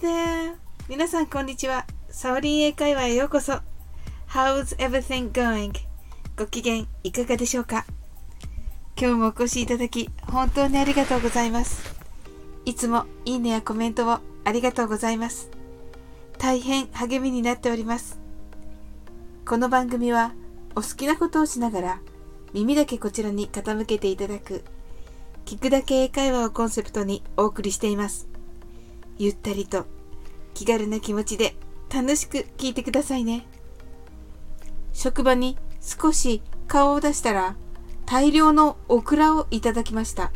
Hi there! 皆さんこんにちは。サオリン英会話へようこそ。How's everything going? ご機嫌いかがでしょうか？今日もお越しいただき本当にありがとうございます。いつもいいねやコメントをありがとうございます。大変励みになっております。この番組はお好きなことをしながら耳だけこちらに傾けていただく聞くだけ英会話をコンセプトにお送りしています。ゆったりと気軽な気持ちで楽しく聞いてくださいね。職場に少し顔を出したら大量のオクラをいただきました。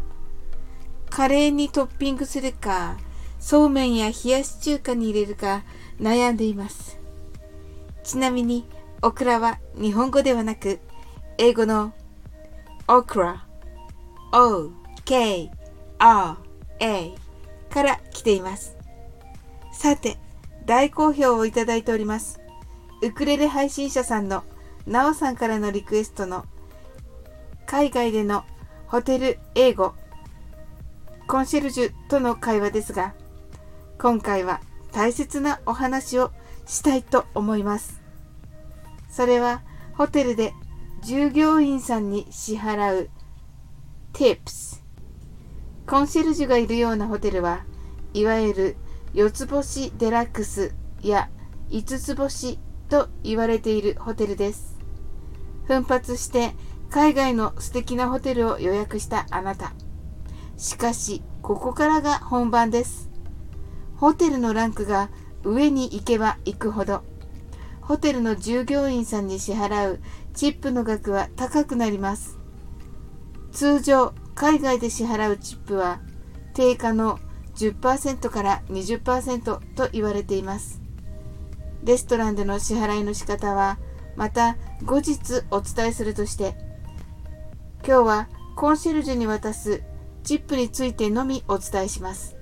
カレーにトッピングするか、そうめんや冷やし中華に入れるか悩んでいます。ちなみにオクラは日本語ではなく英語のオクラ、O, K, R, A から来ています。さて、大好評をいただいております。ウクレレ配信者さんのなおさんからのリクエストの海外でのホテル英語コンシェルジュとの会話ですが今回は大切なお話をしたいと思いますそれはホテルで従業員さんに支払う tips コンシェルジュがいるようなホテルはいわゆる4つ星デラックスや5つ星と言われているホテルです。奮発して海外の素敵なホテルを予約したあなた。しかし、ここからが本番です。ホテルのランクが上に行けば行くほど、ホテルの従業員さんに支払うチップの額は高くなります。通常、海外で支払うチップは定価の10%から20%と言われています。レストランでの支払いの仕方はまた後日お伝えするとして今日はコンシェルジュに渡すチップについてのみお伝えします。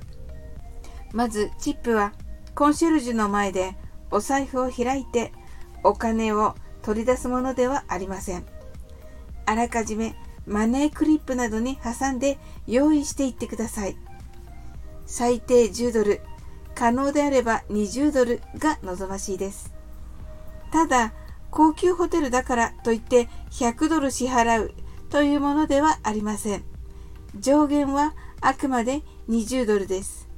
まずチップはコンシェルジュの前でお財布を開いてお金を取り出すものではありません。あらかじめマネークリップなどに挟んで用意していってください。最低10ドル、可能であれば20ドルが望ましいです。ただ、高級ホテルだからといって100ドル支払うというものではありません。上限はあくまで20ドルです。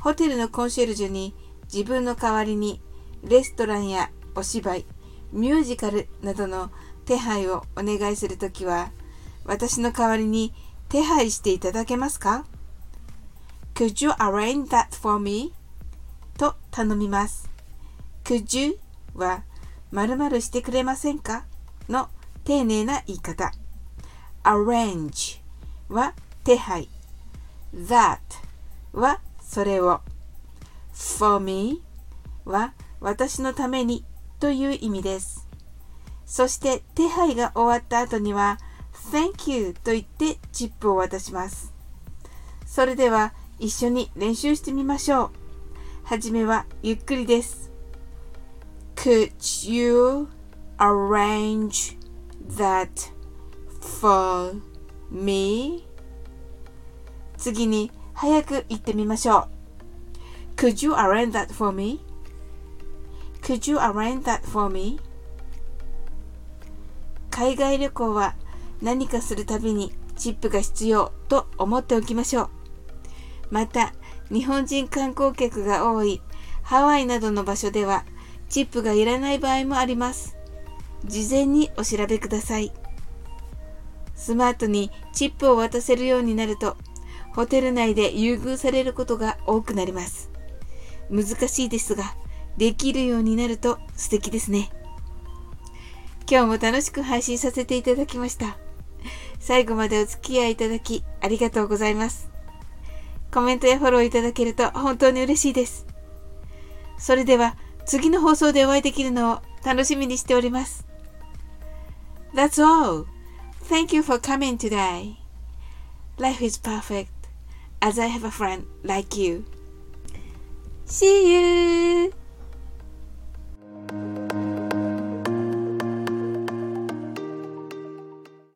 ホテルのコンシェルジュに自分の代わりにレストランやお芝居、ミュージカルなどの手配をお願いするときは、私の代わりに手配していただけますか？Could you arrange that for me? と頼みます。Could you は〇〇してくれませんか？の丁寧な言い方。arrange は手配。that はそれを。for me は私のためにという意味です。そして手配が終わった後には Thank you と言ってチップを渡します。それでは一緒に練習してみましょう。はじめはゆっくりです。Could you arrange that for me? 次に早く言ってみましょう。Could you arrange that for me? Could you arrange that for me? 海外旅行は何かするたびにチップが必要と思っておきましょう。また、日本人観光客が多いハワイなどの場所では、チップがいらない場合もあります。事前にお調べください。スマートにチップを渡せるようになると、ホテル内で優遇されることが多くなります。難しいですが、できるようになると素敵ですね。今日も楽しく配信させていただきました。最後までお付き合いいただきありがとうございます。コメントやフォローいただけると本当に嬉しいです。それでは次の放送でお会いできるのを楽しみにしております。That's all. Thank you for coming today. Life is perfect as I have a friend like you. See you!